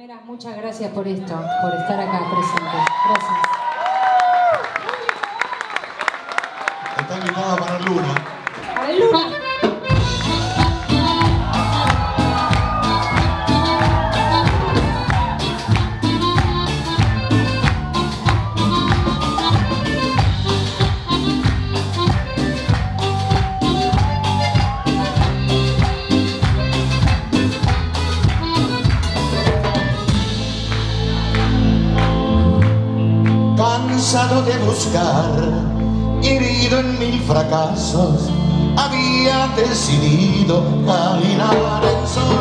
Enfermera, muchas gracias por esto, por estar acá presente. Gracias. Está invitada para Luna. había decidido caminar en sol.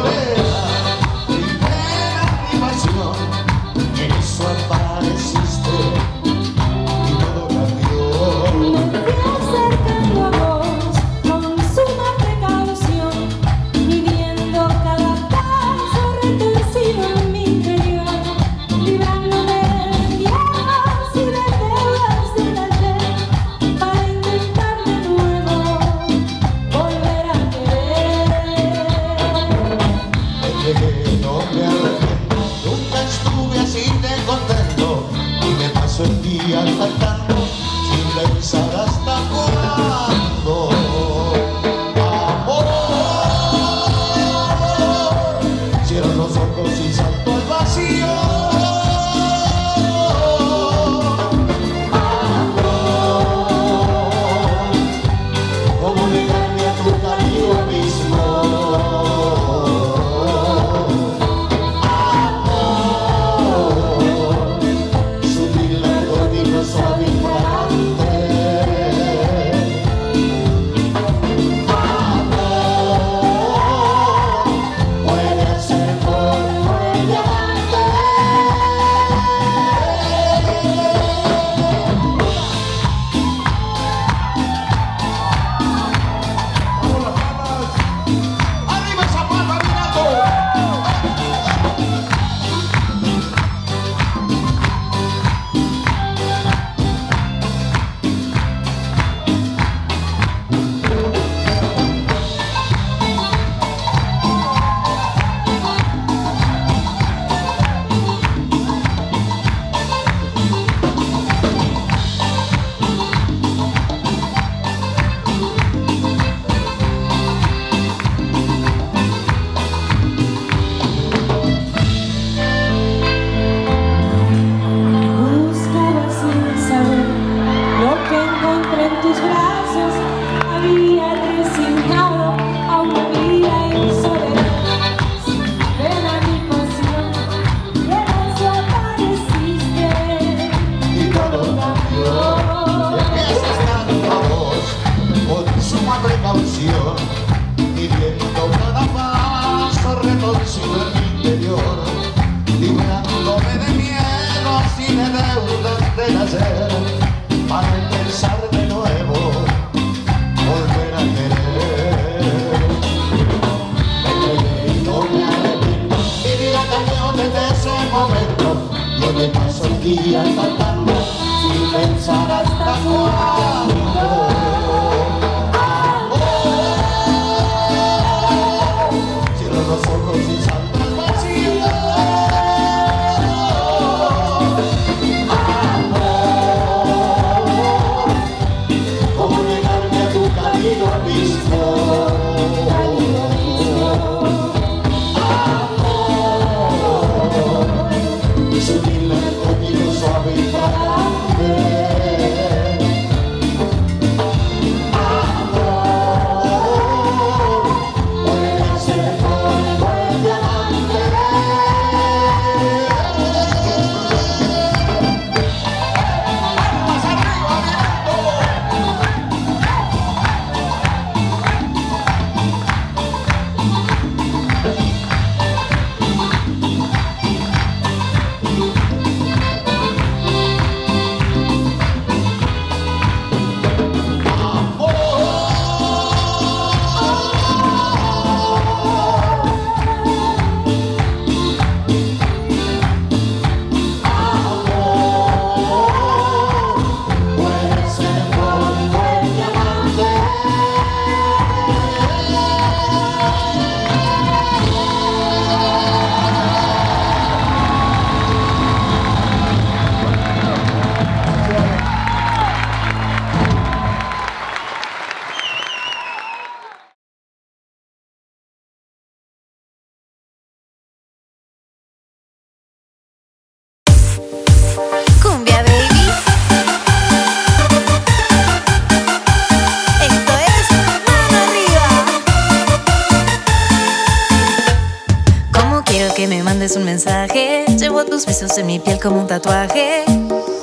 Un mensaje. Llevo tus besos en mi piel como un tatuaje.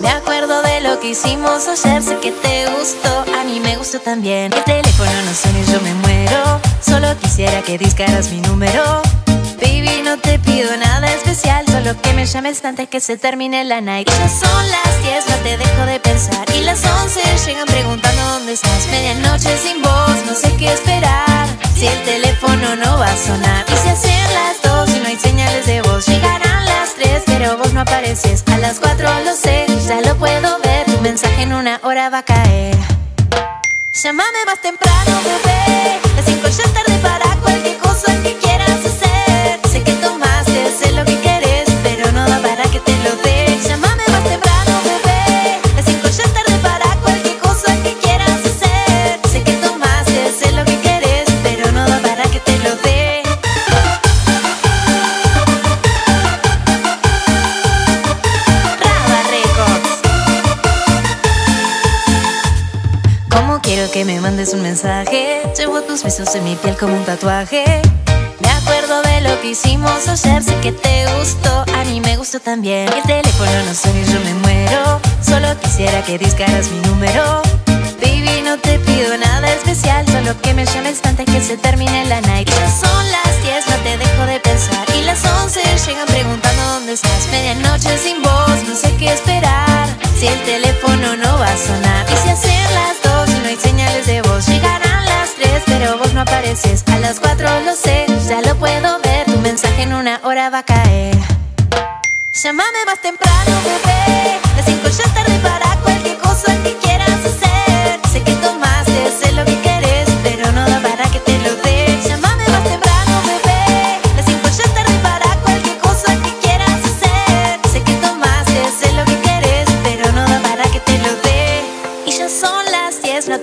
Me acuerdo de lo que hicimos ayer, sé que te gustó, a mí me gustó también. El teléfono no suena y yo me muero. Solo quisiera que discaras mi número. Baby, no te pido nada especial, solo que me llames antes que se termine la night. Ya son las 10, no te dejo de pensar. Y las 11 llegan preguntando dónde estás. Medianoche sin voz, no sé qué esperar. Si el teléfono no va a sonar. Y si hacen las 2 y no hay señales de voz. Llegarán las 3, pero vos no apareces. A las 4 lo sé, ya lo puedo ver. Tu mensaje en una hora va a caer. Llámame más temprano, bebé. Las 5 ya es tarde para cualquier cosa que quieras mandes un mensaje? Llevo tus besos en mi piel como un tatuaje. Me acuerdo de lo que hicimos ayer, sé que te gustó, a mí me gustó también. El teléfono no suena y yo me muero. Solo quisiera que discaras mi número. Baby, no te pido nada especial, solo que me llames antes que se termine la night. Ya son las 10, no te dejo de pensar. Y las 11 llegan preguntando dónde estás. Medianoche sin voz, no sé qué esperar. Si el teléfono no va a sonar. Y si hacen las 2 y no hay señales de voz. Llegarán las 3, pero vos no apareces. A las 4 lo sé, ya lo puedo ver. Tu mensaje en una hora va a caer. Llámame más temprano, bebé. Las 5 ya es tarde para cualquier cosa que quieras hacer.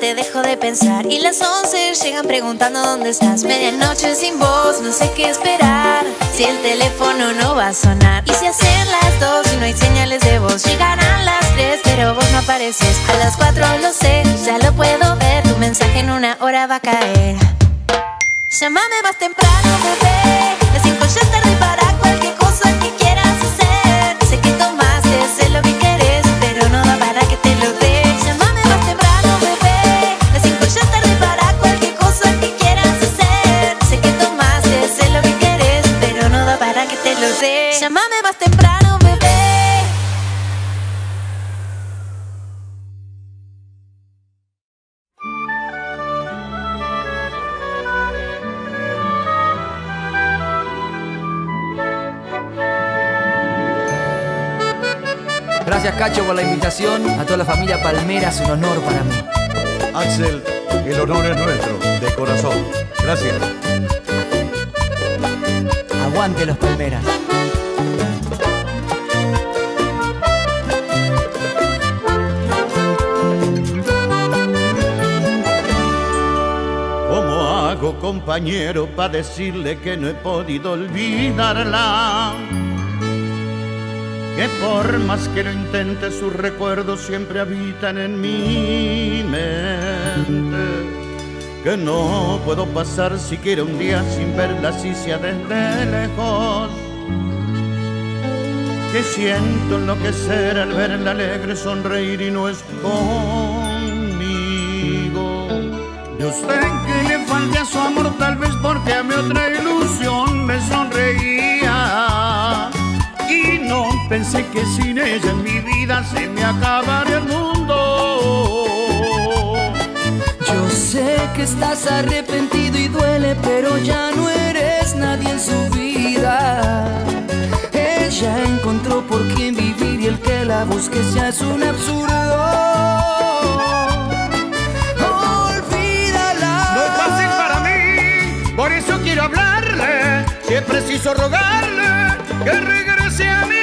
Te dejo de pensar. Y las 11 llegan preguntando dónde estás. Medianoche sin voz, no sé qué esperar. Si el teléfono no va a sonar. Y si hacen las 2 y no hay señales de voz. Llegarán las 3, pero vos no apareces. A las 4 lo sé, ya lo puedo ver. Tu mensaje en una hora va a caer. Llámame más temprano, bebé. Las 5 ya es tarde para cualquier cosa invitación. A toda la familia Palmera es un honor para mí. Axel, el honor es nuestro, de corazón. Gracias. Aguante los Palmeras. ¿Cómo hago, compañero, para decirle que no he podido olvidarla? Que por más que lo intente, sus recuerdos siempre habitan en mi mente. Que no puedo pasar siquiera un día sin verla así sea desde lejos. Que siento enloquecer al verla alegre sonreír y no es conmigo. Yo sé que le falta su amor, tal vez porque a mi otra ilusión que sin ella en mi vida se me acabaría el mundo. Yo sé que estás arrepentido y duele, pero ya no eres nadie en su vida. Ella encontró por quién vivir y el que la busque ya es un absurdo. Olvídala. No es fácil para mí, por eso quiero hablarle. Si es preciso rogarle que regrese a mi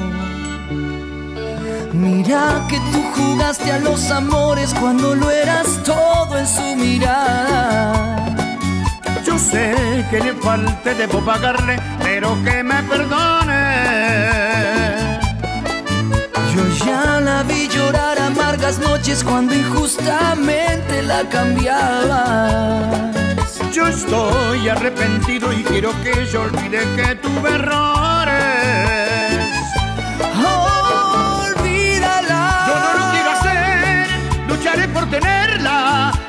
Mira que tú jugaste a los amores cuando lo eras todo en su mirada. Yo sé que le falte, debo pagarle, pero que me perdone. Yo ya la vi llorar amargas noches cuando injustamente la cambiabas. Yo estoy arrepentido y quiero que ella olvide que tuve errores.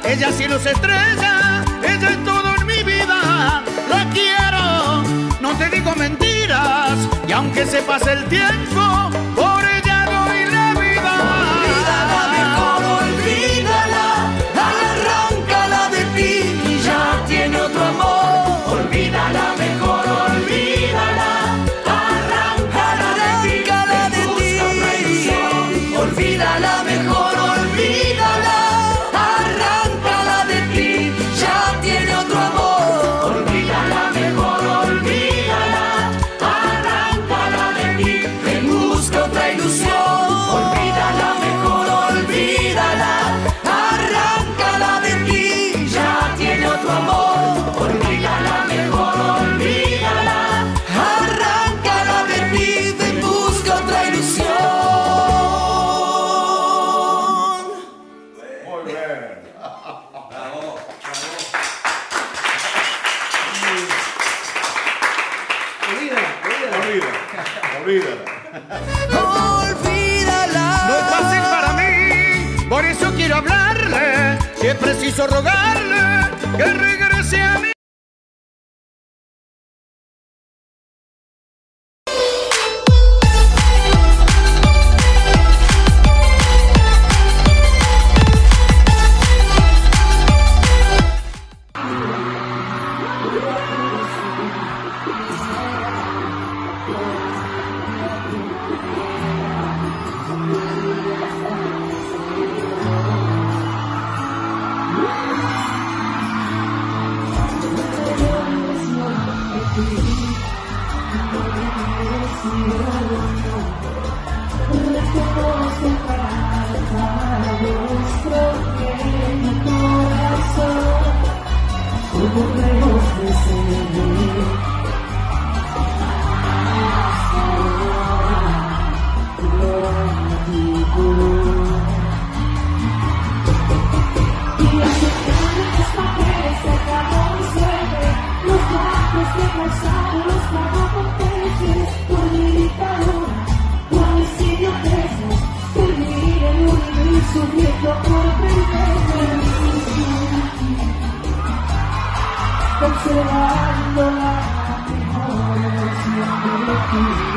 Ella cielo se estrella, ella es todo en mi vida. La quiero, no te digo mentiras. Y aunque se pase el tiempo, Olvídala. No es fácil para mí, por eso quiero hablarle. Si es preciso rogarle que regrese a mí. Conservando la mejor versión.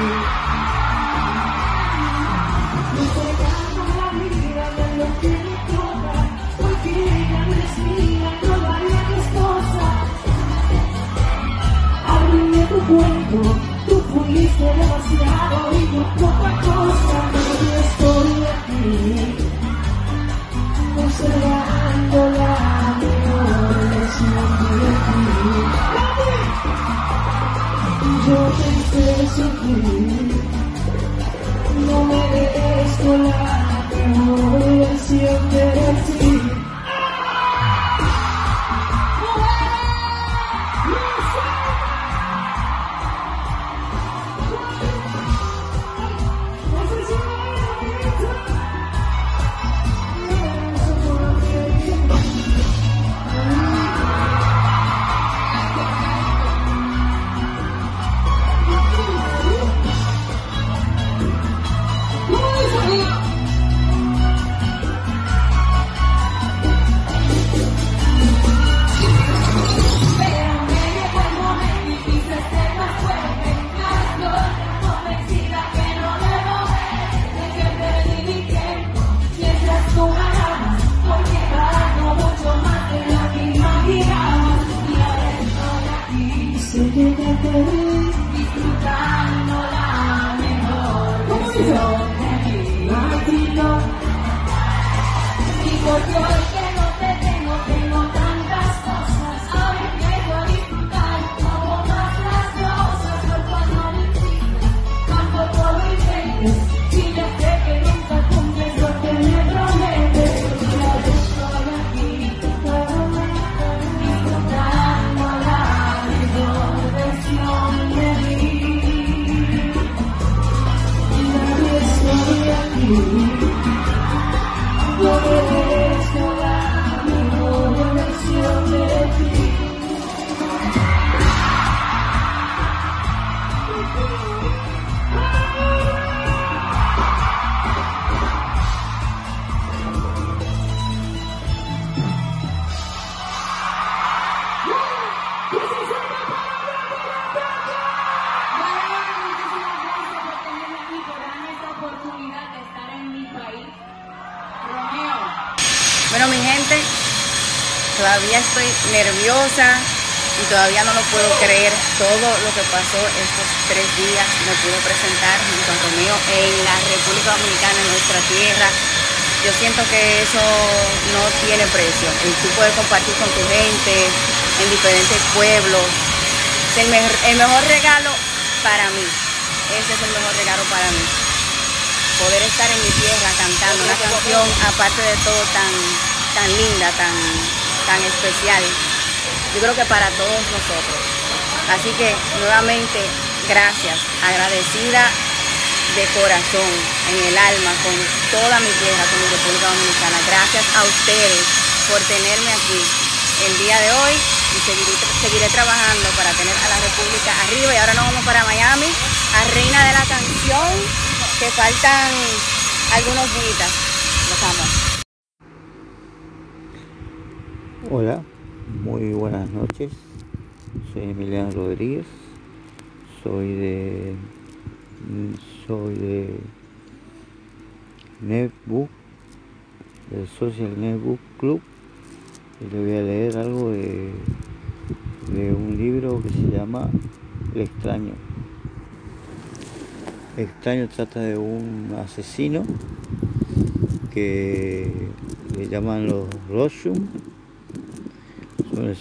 No merezco la mejor Bueno, mi gente, todavía estoy nerviosa y todavía no lo puedo creer todo lo que pasó estos tres días. Me pude presentar junto a Romeo en la República Dominicana, en nuestra tierra. Yo siento que eso no tiene precio. El tú poder compartir con tu gente en diferentes pueblos. Es el, mejor- el mejor regalo para mí. Ese es el mejor regalo para mí poder estar en mi tierra cantando una canción, aparte de todo tan, tan linda, tan, tan especial. Yo creo que para todos nosotros. Así que nuevamente, gracias, agradecida de corazón, en el alma, con toda mi tierra, con mi República Dominicana. Gracias a ustedes por tenerme aquí el día de hoy y seguiré, seguiré trabajando para tener a la República arriba. Y ahora nos vamos para Miami, a Reina de la Canción, que faltan algunos días. Los amo. Hola, muy buenas noches. Soy Emiliano Rodríguez. Soy de soy de Netbook, del Social Netbook Club. Y le voy a leer algo de, de un libro que se llama El extraño. Extraño trata de un asesino que le llaman los Roshum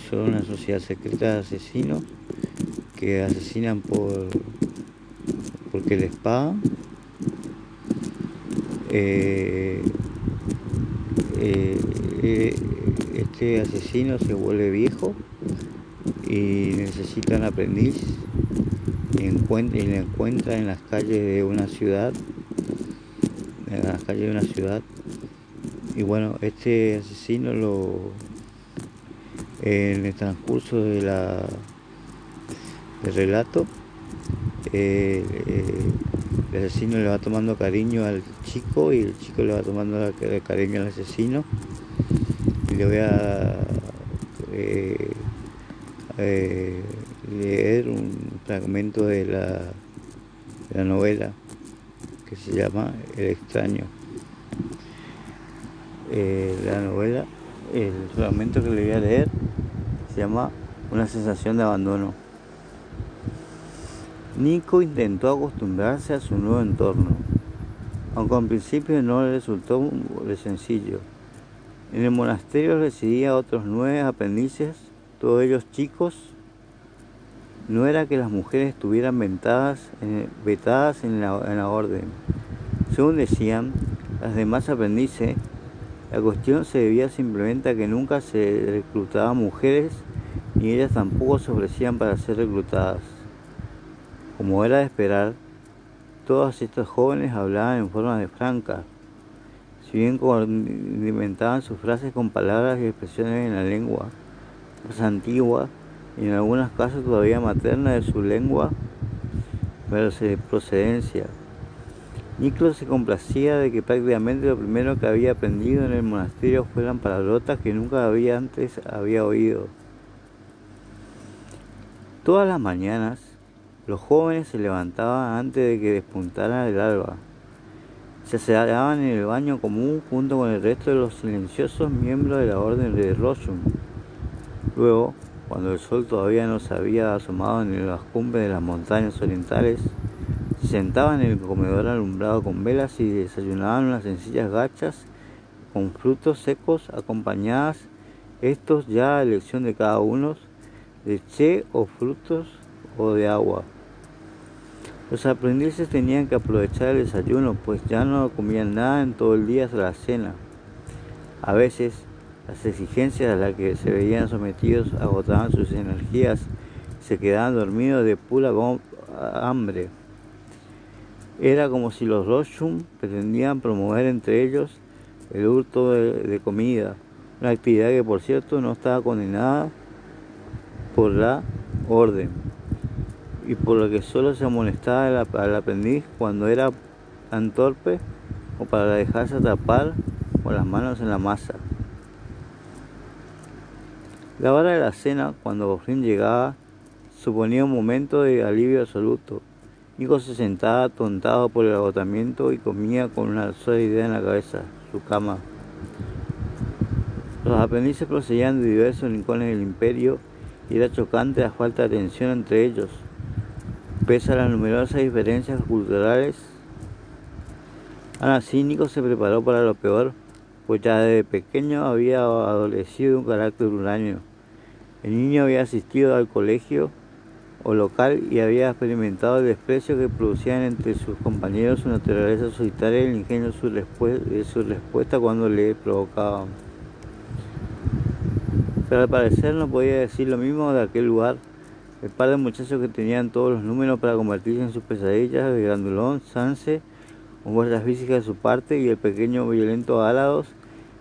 son, una sociedad secreta de asesinos que asesinan por porque les pagan. Eh, eh, eh, este asesino se vuelve viejo y necesita un aprendiz y le encuentra en las calles de una ciudad, en las calles de una ciudad. Y bueno, este asesino lo en el transcurso de la, del relato, eh, eh, el asesino le va tomando cariño al chico y el chico le va tomando la- cariño al asesino. Y le voy a eh, leer un fragmento de la, novela que se llama El extraño. Eh, la novela, el fragmento que le voy a leer se llama Una sensación de abandono. Nico intentó acostumbrarse a su nuevo entorno, aunque al principio no le resultó de sencillo. En el monasterio residía otros nueve aprendices, todos ellos chicos no era que las mujeres estuvieran vetadas en, vetadas en la orden. Según decían las demás aprendices, la cuestión se debía simplemente a que nunca se reclutaban mujeres ni ellas tampoco se ofrecían para ser reclutadas. Como era de esperar, todas estas jóvenes hablaban en forma de franca, si bien condimentaban sus frases con palabras y expresiones en la lengua más antigua y en algunos casos todavía materna de su lengua de procedencia. Niclo se complacía de que prácticamente lo primero que había aprendido en el monasterio fueran palabrotas que nunca había antes había oído. Todas las mañanas los jóvenes se levantaban antes de que despuntara el alba. Se sedaban en el baño común junto con el resto de los silenciosos miembros de la orden de Roshun. Luego, cuando el sol todavía no se había asomado en las cumbres de las montañas orientales, se sentaban en el comedor alumbrado con velas y desayunaban unas sencillas gachas con frutos secos acompañadas, estos ya a elección de cada uno, de che o frutos o de agua. Los aprendices tenían que aprovechar el desayuno, pues ya no comían nada en todo el día hasta la cena. A veces, las exigencias a las que se veían sometidos agotaban sus energías se quedaban dormidos de pura hambre. Era como si los Roshum pretendían promover entre ellos el hurto de, comida, una actividad que por cierto no estaba condenada por la orden y por lo que solo se amonestaba al aprendiz cuando era tan torpe o para dejarse atrapar con las manos en la masa. La hora de la cena, cuando por llegaba, suponía un momento de alivio absoluto. Nico se sentaba tontado por el agotamiento y comía con una sola idea en la cabeza, su cama. Los aprendices procedían de diversos rincones del imperio y era chocante la falta de atención entre ellos. Pese a las numerosas diferencias culturales, Ana Nico se preparó para lo peor, pues ya desde pequeño había adolecido un carácter uranio. El niño había asistido al colegio o local y había experimentado el desprecio que producían entre sus compañeros su naturaleza solitaria y el ingenio de su, respuesta cuando le provocaban. Pero al parecer no podía decir lo mismo de aquel lugar. El par de muchachos que tenían todos los números para convertirse en sus pesadillas, de Grandulón, Sanse, fuerzas físicas de su parte, y el pequeño violento Álados,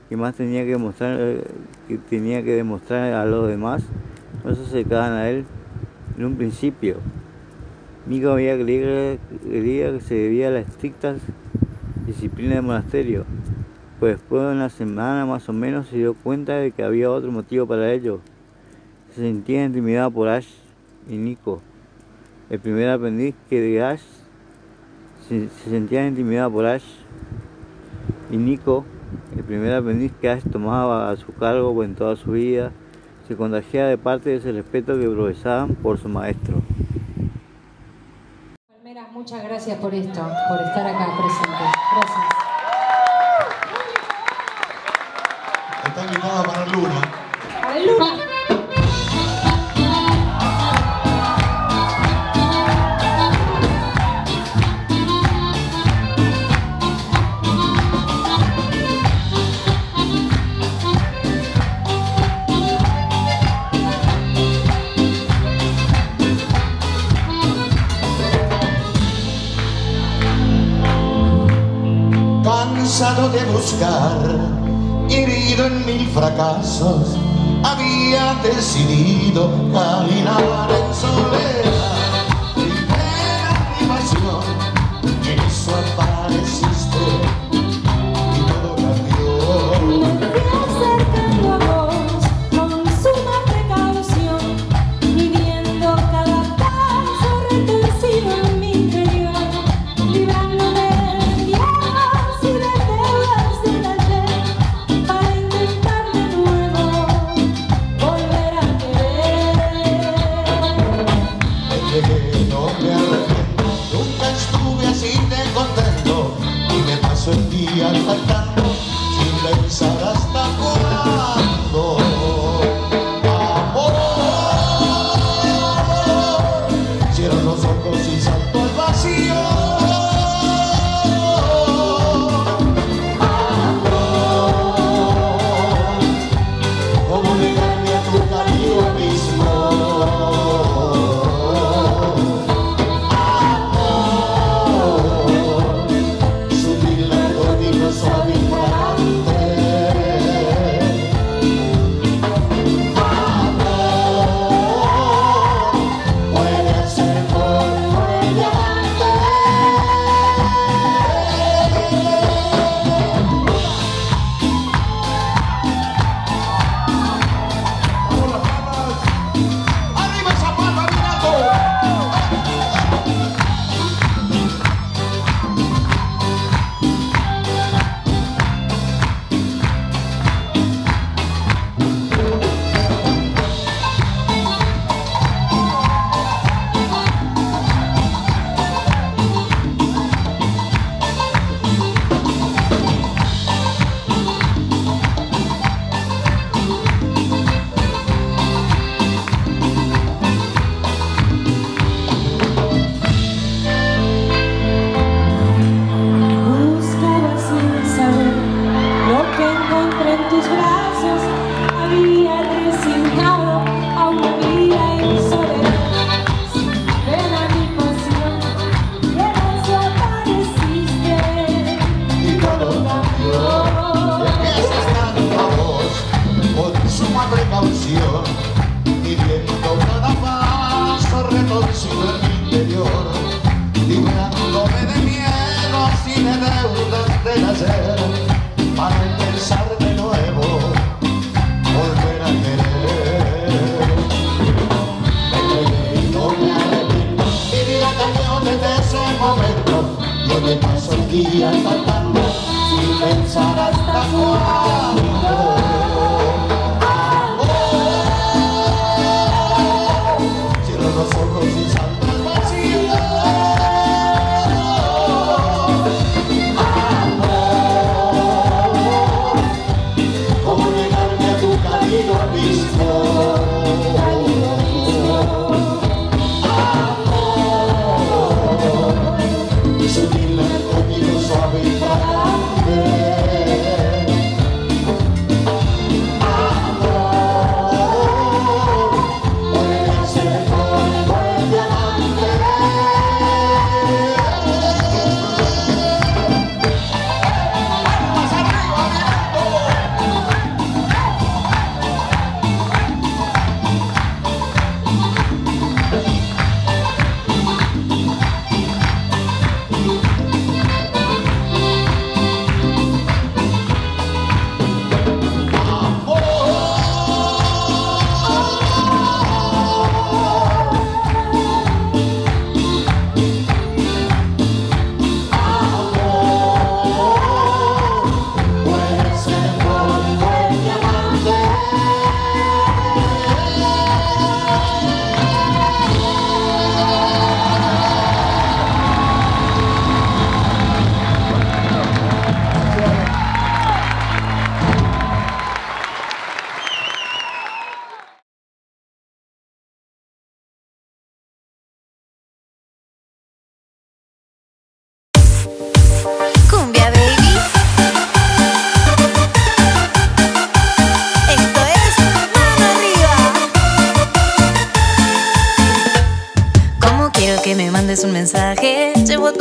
que más tenía que demostrar, eh, que tenía que demostrar a los demás, no se acercaban a él en un principio. Mico había creído que se debía a la estricta disciplina del monasterio, pues después de una semana más o menos se dio cuenta de que había otro motivo para ello. Se sentía intimidado por Ash y Nico, el primer aprendiz que de Ash se, sentía intimidado por Ash y Nico, el primer aprendiz que Ash tomaba a su cargo en toda su vida se contagiaba de parte de ese respeto que profesaban por su maestro. Palmeras, muchas gracias por esto, por estar acá presente. Gracias. Está invitada para Luna. ¡Para Luna! Buscar, herido en mil fracasos, había decidido caminar en soledad.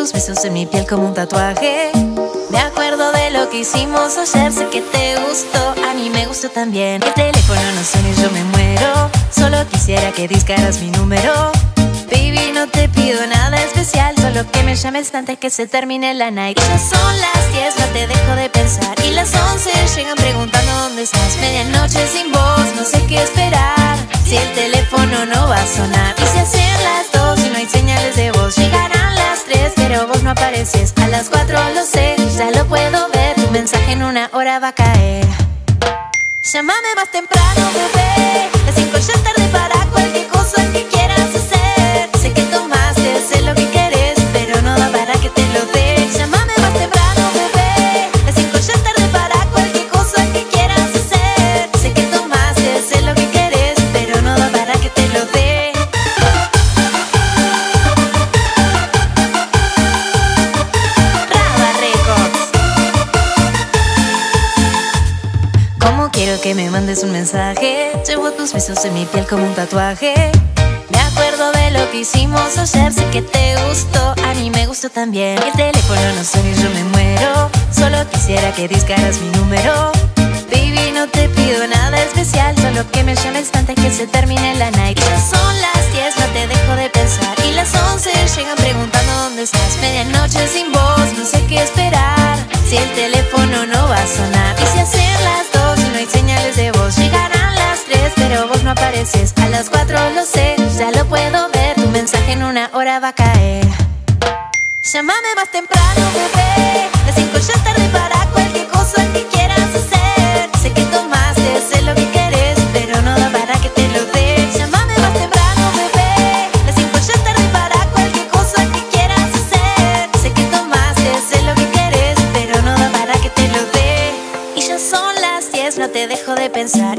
Tus besos en mi piel como un tatuaje. Me acuerdo de lo que hicimos ayer, sé que te gustó, a mí me gustó también. El teléfono no suena y yo me muero. Solo quisiera que discaras mi número. Baby, no te pido nada especial, solo que me llames antes que se termine la night. Ya son las 10, no te dejo de pensar. Y las 11 llegan preguntando dónde estás. Medianoche sin voz, no sé qué esperar. Si el teléfono no va a sonar. Y si hacen las 2 y no hay señales de voz. Llegarán las 3, pero vos no apareces. A las 4 lo sé, ya lo puedo ver. Tu mensaje en una hora va a caer. Llámame más temprano, bebé. Las 5 ya es tarde para cualquier cosa que quieras mandes un mensaje? Llevo tus besos en mi piel como un tatuaje. Me acuerdo de lo que hicimos ayer, sé que te gustó, a mí me gustó también. El teléfono no suena y yo me muero. Solo quisiera que discaras mi número. Baby, no te pido nada especial, solo que me llames antes que se termine la night. Ya son las 10, no te dejo de pensar. Y las 11 llegan preguntando dónde estás. Medianoche sin voz, no sé qué esperar. Si el teléfono no va a sonar. Y si hacen las apareces. A las 4 lo sé, ya lo puedo ver. Tu mensaje en una hora va a caer. Llámame más temprano, bebé. Las 5 ya es tarde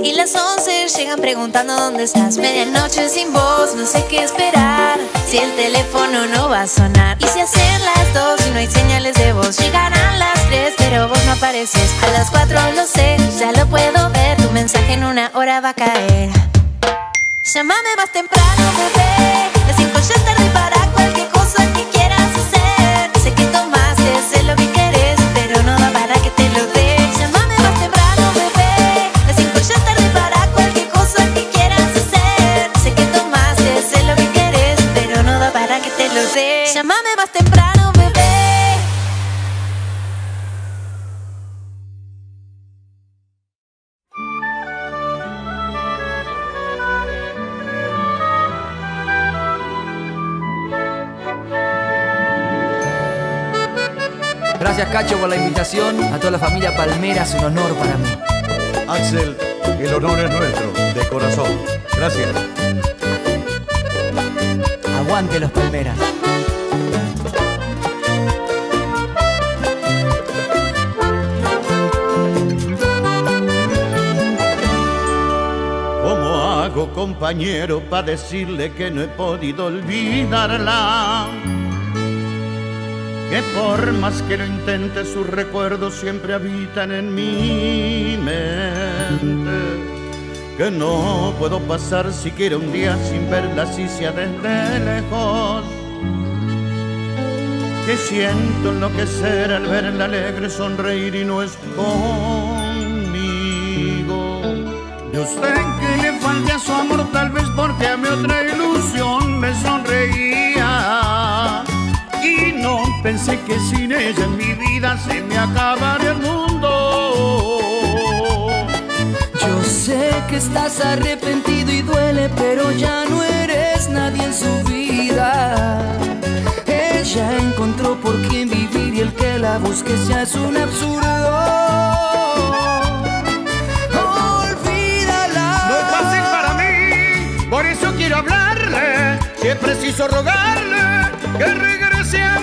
Y las 11 llegan preguntando dónde estás. Medianoche sin voz, no sé qué esperar. Si el teléfono no va a sonar. Y si hacen las 2 y no hay señales de voz. Llegarán las 3, pero vos no apareces. A las 4 lo sé, ya lo puedo ver. Tu mensaje en una hora va a caer. Llámame más temprano, bebé. Las 5 ya es tarde Gracias Cacho por la invitación. A toda la familia Palmera es un honor para mí. Axel, el honor es nuestro, de corazón. Gracias. Aguante los Palmeras. ¿Cómo hago, compañero, para decirle que no he podido olvidarla? Que por más que lo intente, sus recuerdos siempre habitan en mi mente. Que no puedo pasar siquiera un día sin verla, si sea desde lejos. Que siento enloquecer al verla alegre, sonreír y no es conmigo. Yo sé que le falte a su amor, tal vez porque a mi otra pensé que sin ella en mi vida se me acabaría el mundo. Yo sé que estás arrepentido y duele, pero ya no eres nadie en su vida. Ella encontró por quién vivir y el que la busque ya es un absurdo. Olvídala. No es fácil para mí, por eso quiero hablarle. Si es preciso rogarle que regrese a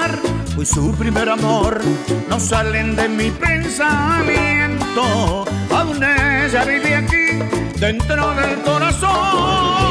su primer amor no salen de mi pensamiento. Aún ella vive aquí, dentro del corazón.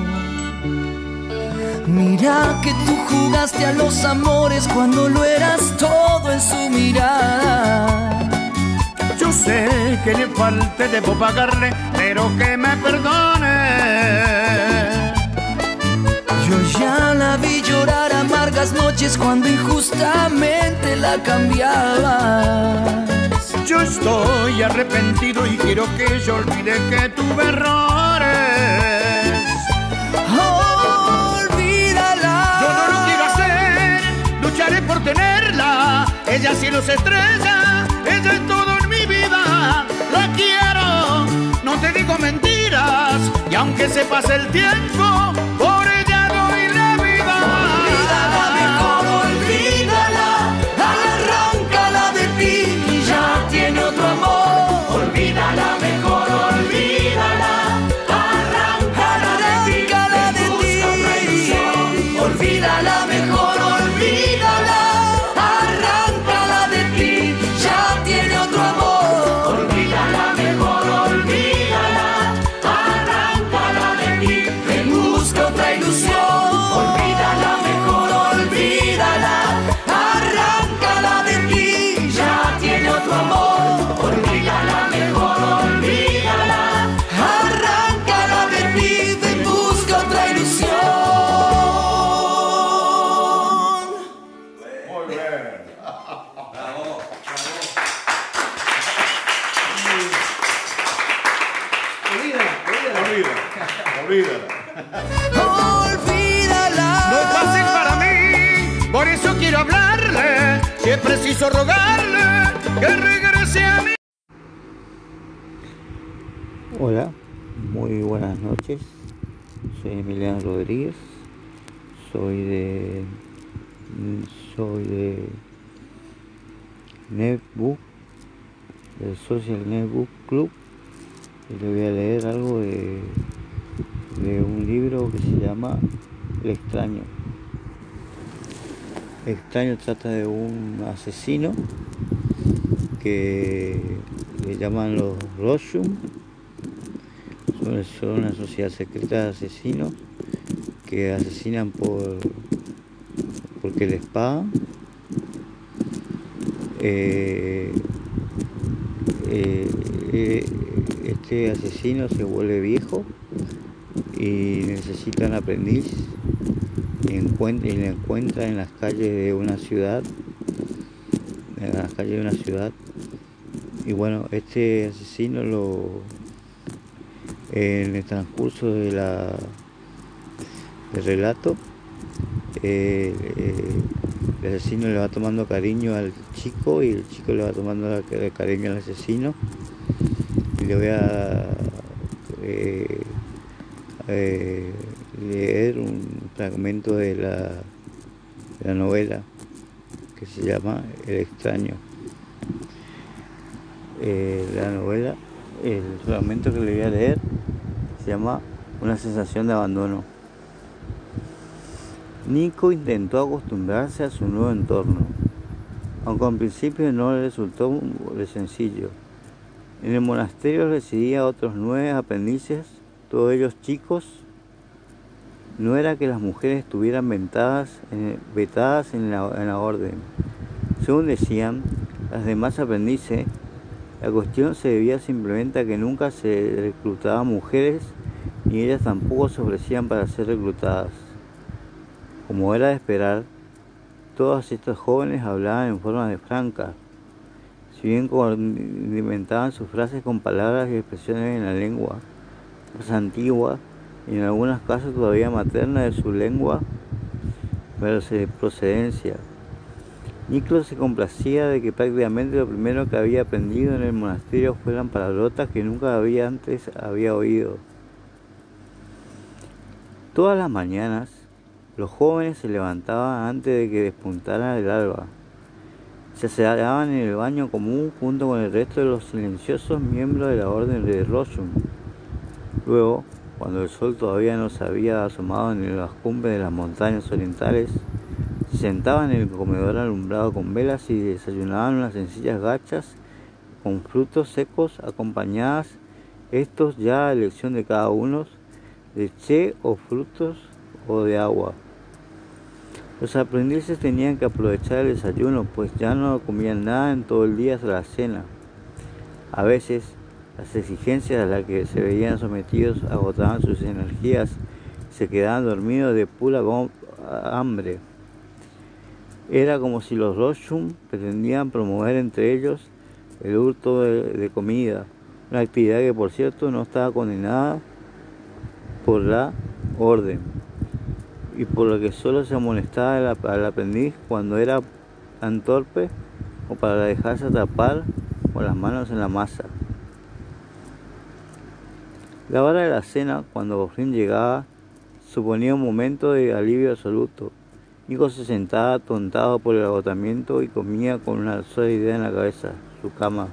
Mira que tú jugaste a los amores cuando lo eras todo en su mirada. Yo sé que le falte, debo pagarle, pero que me perdone. Yo ya la vi llorar amargas noches cuando injustamente la cambiabas. Yo estoy arrepentido y quiero que ella olvide que tuve errores. Ella cielos estrella, ella es todo en mi vida. La quiero, no te digo mentiras. Y aunque se pase el tiempo, Hola, muy buenas noches. Soy Emiliano Rodríguez. Soy de. Soy de. Netbook, del Social Netbook Club. Y le voy a leer algo de, de un libro que se llama El extraño. Extraño trata de un asesino que le llaman los Roshum son, una sociedad secreta de asesinos que asesinan por porque les pagan. Eh, eh, eh, este asesino se vuelve viejo y necesita un aprendiz y le encuentra en las calles de una ciudad en las calles de una ciudad y bueno este asesino lo en el transcurso de la, del relato, eh, eh, el asesino le va tomando cariño al chico y el chico le va tomando cariño al asesino. Y le voy a eh, leer un fragmento de la, novela que se llama El extraño. la novela, el fragmento que le voy a leer se llama Una sensación de abandono. Nico intentó acostumbrarse a su nuevo entorno, aunque al principio no le resultó de sencillo. En el monasterio residía otros nueve aprendices, todos ellos chicos. No era que las mujeres estuvieran vetadas, vetadas en, la, en la orden. Según decían, las demás aprendices la cuestión se debía simplemente a que nunca se reclutaban mujeres ni ellas tampoco se ofrecían para ser reclutadas. Como era de esperar, todas estas jóvenes hablaban en forma de franca, si bien condimentaban sus frases con palabras y expresiones en la lengua más antigua y en algunos casos todavía materna de su lengua, procedencia. Niclo se complacía de que prácticamente lo primero que había aprendido en el monasterio fueran palabrotas que nunca había antes había oído. Todas las mañanas los jóvenes se levantaban antes de que despuntara el alba. Se aseaban en el baño común junto con el resto de los silenciosos miembros de la orden de Roshun. Luego, cuando el sol todavía no se había asomado en las cumbres de las montañas orientales, se sentaban en el comedor alumbrado con velas y desayunaban unas sencillas gachas con frutos secos acompañadas, estos ya a elección de cada uno, de che o frutos o de agua. Los aprendices tenían que aprovechar el desayuno, pues ya no comían nada en todo el día hasta la cena. A veces, las exigencias a las que se veían sometidos agotaban sus energías se quedaban dormidos de pura hambre. Era como si los Roshum pretendían promover entre ellos el hurto de, comida, una actividad que por cierto no estaba condenada por la orden y por lo que solo se amonestaba al aprendiz cuando era tan torpe o para dejarse atrapar con las manos en la masa. La hora de la cena, cuando por llegaba, suponía un momento de alivio absoluto Nico se sentaba atontado por el agotamiento y comía con una sola idea en la cabeza, su cama.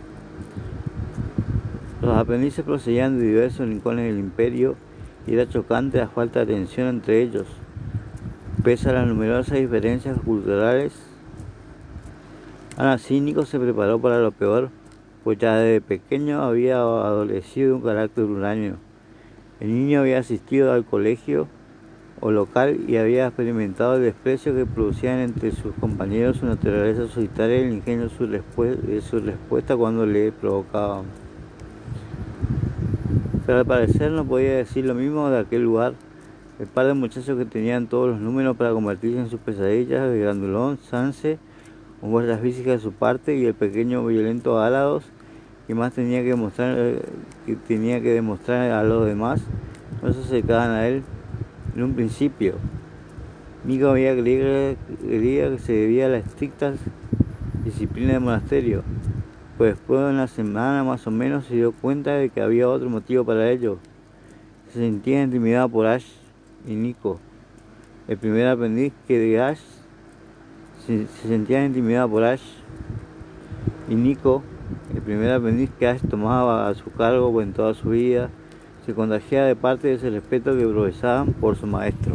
Los aprendices procedían de diversos rincones del imperio y era chocante la falta de atención entre ellos. Pese a las numerosas diferencias culturales, aún así Nico se preparó para lo peor, pues ya desde pequeño había adolecido un carácter huraño. El niño había asistido al colegio o local y había experimentado el desprecio que producían entre sus compañeros su naturaleza solitaria y el ingenio su, de su respuesta cuando le provocaban. Pero al parecer no podía decir lo mismo de aquel lugar. El par de muchachos que tenían todos los números para convertirse en sus pesadillas, de Grandulón, Sanse, fuerzas físicas de su parte, y el pequeño violento Álados, que más tenía que, demostrar, eh, que tenía que demostrar a los demás no se acercaban a él en un principio. Nico había creído que se debía a las estrictas disciplinas del monasterio, pues después de una semana más o menos se dio cuenta de que había otro motivo para ello. Se sentía intimidado por Ash y Nico, el primer aprendiz que de Ash se sentía intimidado por Ash y Nico, el primer aprendiz que Ash tomaba a su cargo en toda su vida, se contagiaba de parte de ese respeto que profesaban por su maestro.